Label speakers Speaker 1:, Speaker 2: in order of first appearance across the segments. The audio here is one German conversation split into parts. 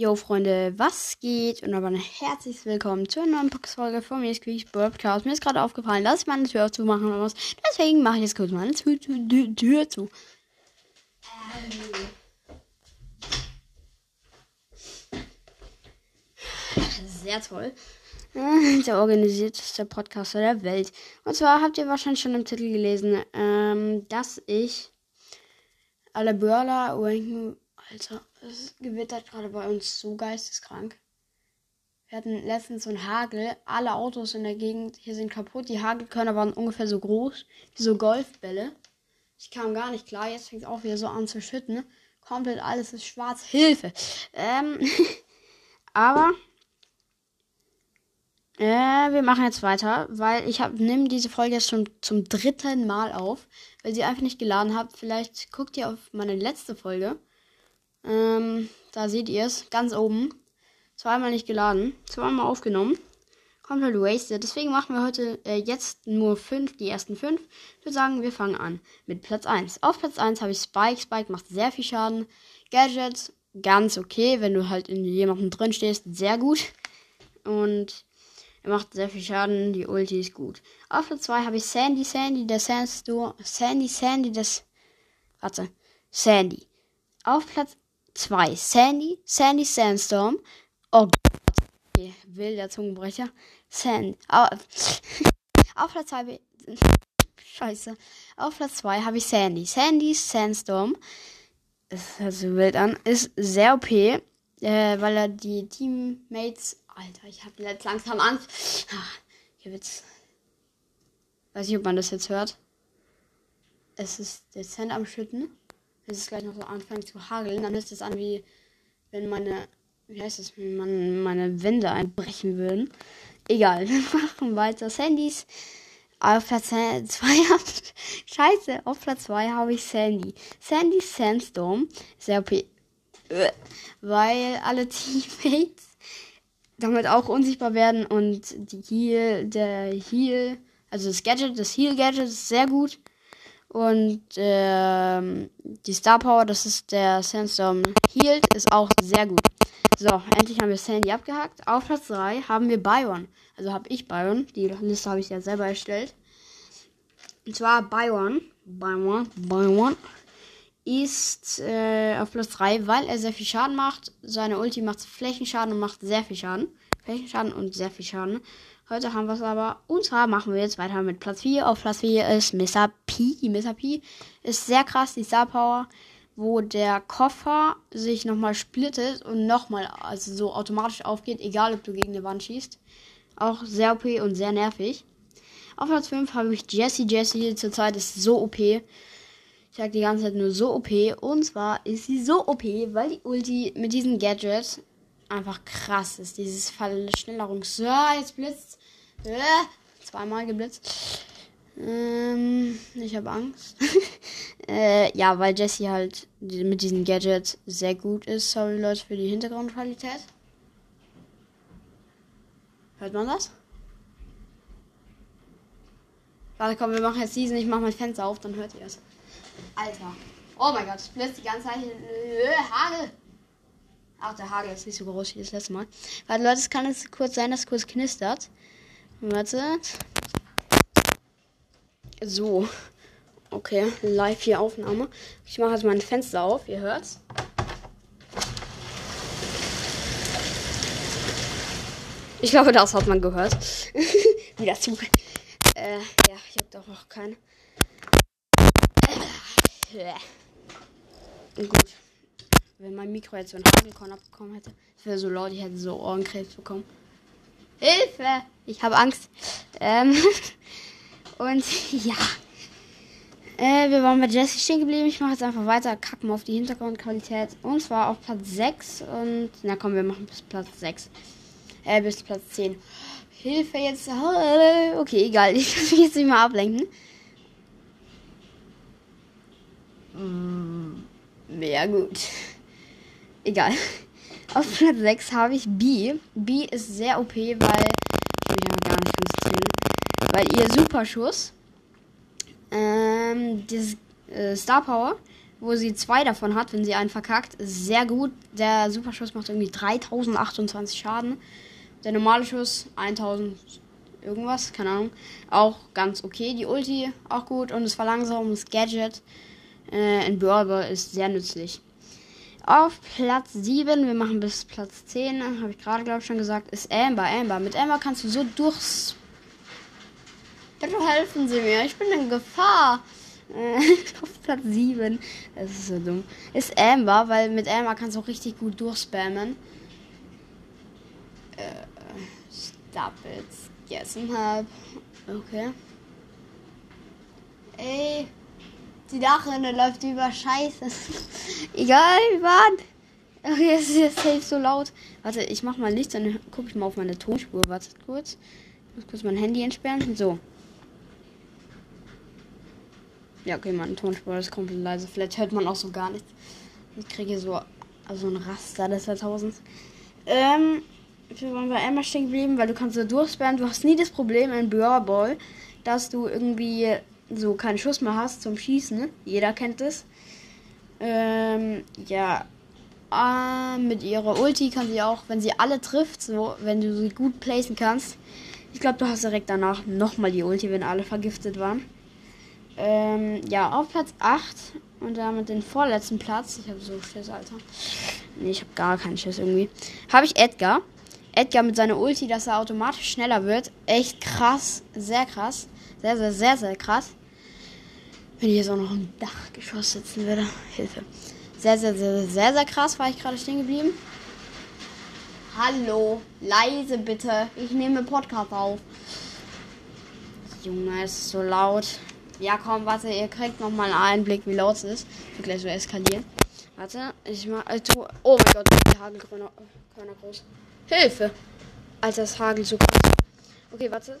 Speaker 1: Yo, Freunde, was geht? Und aber ein herzliches Willkommen zu einer neuen Podcast-Folge von mir, Squeaks Podcast. Mir ist gerade aufgefallen, dass ich meine Tür aufzumachen muss. Deswegen mache ich jetzt kurz meine Tür, Tür, Tür zu. Sehr toll. Der organisierteste Podcaster der Welt. Und zwar habt ihr wahrscheinlich schon im Titel gelesen, ähm, dass ich alle Börler, Alter, es gewittert gerade bei uns so geisteskrank. Wir hatten letztens so einen Hagel. Alle Autos in der Gegend hier sind kaputt. Die Hagelkörner waren ungefähr so groß wie so Golfbälle. Ich kam gar nicht klar. Jetzt fängt es auch wieder so an zu schütten. Komplett alles ist schwarz. Hilfe! Ähm, aber äh, wir machen jetzt weiter, weil ich nimm diese Folge jetzt schon zum dritten Mal auf, weil sie einfach nicht geladen habt. Vielleicht guckt ihr auf meine letzte Folge. Ähm, da seht ihr es, ganz oben. Zweimal nicht geladen, zweimal aufgenommen. Komplett wasted. Deswegen machen wir heute äh, jetzt nur fünf, die ersten fünf. Ich würde sagen, wir fangen an mit Platz 1. Auf Platz 1 habe ich Spike. Spike macht sehr viel Schaden. Gadgets, ganz okay, wenn du halt in jemandem drin stehst, sehr gut. Und er macht sehr viel Schaden. Die Ulti ist gut. Auf Platz 2 habe ich Sandy. Sandy, der Sandstorm. Sandy, Sandy, das. Warte. Sandy. Auf Platz 2 Sandy, Sandy Sandstorm. Oh Gott. Okay, wilder Zungenbrecher. Sand. Auf Platz 2. Scheiße. Auf Platz 2 habe ich Sandy. Sandy Sandstorm. Das hört so wild an. Ist sehr OP. Äh, weil er die Teammates. Alter, ich habe jetzt langsam Angst. Ah, hier wird's. Weiß nicht, ob man das jetzt hört. Es ist dezent am Schütten wenn es gleich noch so anfängt zu hageln, dann hört es an wie wenn meine, wie heißt das, wie man meine Wände einbrechen würden. Egal, wir machen weiter. Sandys. Auf Platz 2 Scheiße, auf Platz 2 habe ich Sandy. Sandy Sandstorm. Sehr OP. Weil alle Teammates damit auch unsichtbar werden und die Heal, der Heal, also das Gadget, das Heal Gadget ist sehr gut. Und ähm, die Star Power, das ist der Sandstorm Healed, ist auch sehr gut. So, endlich haben wir Sandy abgehakt. Auf Platz 3 haben wir Byron. Also habe ich Byron. Die Liste habe ich ja selber erstellt. Und zwar Byron. Byron. Byron ist äh, auf Platz 3, weil er sehr viel Schaden macht. Seine Ulti macht Flächenschaden und macht sehr viel Schaden. Flächenschaden und sehr viel Schaden. Heute haben wir es aber. Und zwar machen wir jetzt weiter mit Platz 4. Auf Platz 4 ist Mr. P. Mr. P ist sehr krass, die Star Power, wo der Koffer sich nochmal splittet und nochmal, also so automatisch aufgeht, egal ob du gegen eine Wand schießt. Auch sehr OP und sehr nervig. Auf Platz 5 habe ich Jessie. Jessie zurzeit ist so OP. Ich sage die ganze Zeit nur so OP. Und zwar ist sie so OP, weil die Ulti mit diesem Gadget einfach krass ist. Dieses Verschnellerungs... Ja, jetzt blitzt. Äh, zweimal geblitzt. Ähm, ich habe Angst. äh, ja, weil Jesse halt mit diesem Gadget sehr gut ist. Sorry Leute für die Hintergrundqualität. Hört man das? Warte, komm, wir machen jetzt diesen. Ich mache mein Fenster auf, dann hört ihr es. Alter. Oh mein Gott, es blitzt die ganze Zeit. Äh. Ach, der Hagel ist nicht so groß wie das letzte Mal. Warte, Leute, es kann jetzt kurz sein, dass es kurz knistert. Warte. So. Okay, live hier Aufnahme. Ich mache jetzt mein Fenster auf, ihr hört's. Ich glaube, das hat man gehört. Wieder zu. Äh, ja, ich habe doch auch keinen. Äh, gut. Wenn mein Mikro jetzt so einen Hagelkorn abbekommen hätte, das wäre so laut, ich hätte so Ohrenkrebs bekommen. Hilfe! Ich habe Angst. Ähm und ja. Äh, wir waren bei Jesse stehen geblieben. Ich mache jetzt einfach weiter. Kacken auf die Hintergrundqualität. Und zwar auf Platz 6. Und na komm, wir machen bis Platz 6. Äh, bis Platz 10. Hilfe jetzt. Okay, egal. Ich kann mich jetzt nicht mehr ablenken. Mm, ja, gut. Egal. Auf Platz 6 habe ich B. B ist sehr OP, weil. Ich will aber gar nicht konzentrieren. Weil ihr Superschuss. Ähm, dieses äh, Star Power wo sie zwei davon hat, wenn sie einen verkackt. Sehr gut. Der Superschuss macht irgendwie 3028 Schaden. Der normale Schuss 1000 irgendwas, keine Ahnung. Auch ganz okay. Die Ulti auch gut und das verlangsames Gadget äh, in Brawl ist sehr nützlich. Auf Platz 7, wir machen bis Platz 10, habe ich gerade glaube ich schon gesagt, ist Amber. Amber. Mit Amber kannst du so durchs. Bitte helfen Sie mir, ich bin in Gefahr. Auf Platz 7. Das ist so dumm. Ist Amber, weil mit Amber kannst du richtig gut durchspammen. Äh, stop it. Yes, hab. Okay. Ey. Die Dachrinne läuft über Scheiße. Egal, warte. Okay, es ist jetzt safe so laut. Warte, ich mach mal Licht, dann gucke ich mal auf meine Tonspur. Warte kurz. Ich muss kurz mein Handy entsperren. So. Ja, okay, meine Tonspur ist komplett leise. Vielleicht hört man auch so gar nichts. Ich kriege so also ein Raster des Jahrtausends. Ähm, wir waren bei Emma stehen geblieben, weil du kannst so durchsperren. Du hast nie das Problem in Ball, dass du irgendwie so keinen Schuss mehr hast zum Schießen. Jeder kennt es. Ähm, ja. Ah, mit ihrer Ulti kann sie auch, wenn sie alle trifft, so, wenn du sie gut placen kannst. Ich glaube, du hast direkt danach nochmal die Ulti, wenn alle vergiftet waren. Ähm, ja, auf Platz 8 und damit den vorletzten Platz. Ich habe so Schiss, Alter. Nee, ich habe gar keinen Schiss irgendwie. Habe ich Edgar. Edgar mit seiner Ulti, dass er automatisch schneller wird. Echt krass. Sehr krass. Sehr, sehr, sehr, sehr krass. Wenn ich jetzt auch noch im Dachgeschoss sitzen würde. Hilfe. Sehr, sehr, sehr, sehr, sehr krass war ich gerade stehen geblieben. Hallo, leise bitte. Ich nehme Podcast auf. Junge, es ist so laut. Ja, komm, warte, ihr kriegt noch mal einen Einblick, wie laut es ist. Ich will gleich so eskalieren. Warte, ich mach. Also, oh mein Gott, die Hagelkörner Körner groß. Hilfe! Alter, das Hagel so krass. Okay, warte.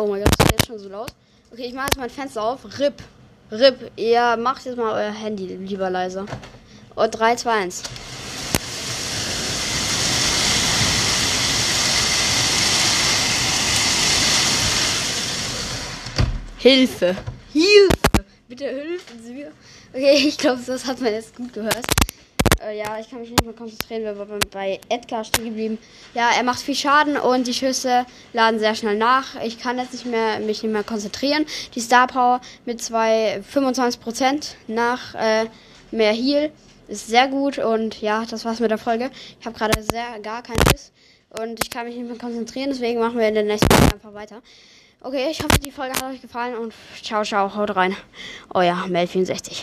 Speaker 1: Oh mein Gott, ist jetzt schon so laut. Okay, ich mache jetzt mein Fenster auf. RIP. RIP. Ihr macht jetzt mal euer Handy lieber leiser. Und 3, 2, 1. Hilfe. Hilfe. Bitte helfen Sie mir. Okay, ich glaube, das hat man jetzt gut gehört. Äh, ja, ich kann mich nicht mehr konzentrieren. Wir waren bei Edgar stehen geblieben. Ja, er macht viel Schaden und die Schüsse laden sehr schnell nach. Ich kann jetzt nicht mehr mich nicht mehr konzentrieren. Die Star Power mit zwei 25% nach äh, mehr Heal ist sehr gut und ja, das war's mit der Folge. Ich habe gerade sehr gar keinen Schiss und ich kann mich nicht mehr konzentrieren, deswegen machen wir in der nächsten Folge einfach weiter. Okay, ich hoffe, die Folge hat euch gefallen und ciao, ciao, haut rein. Euer Mel64.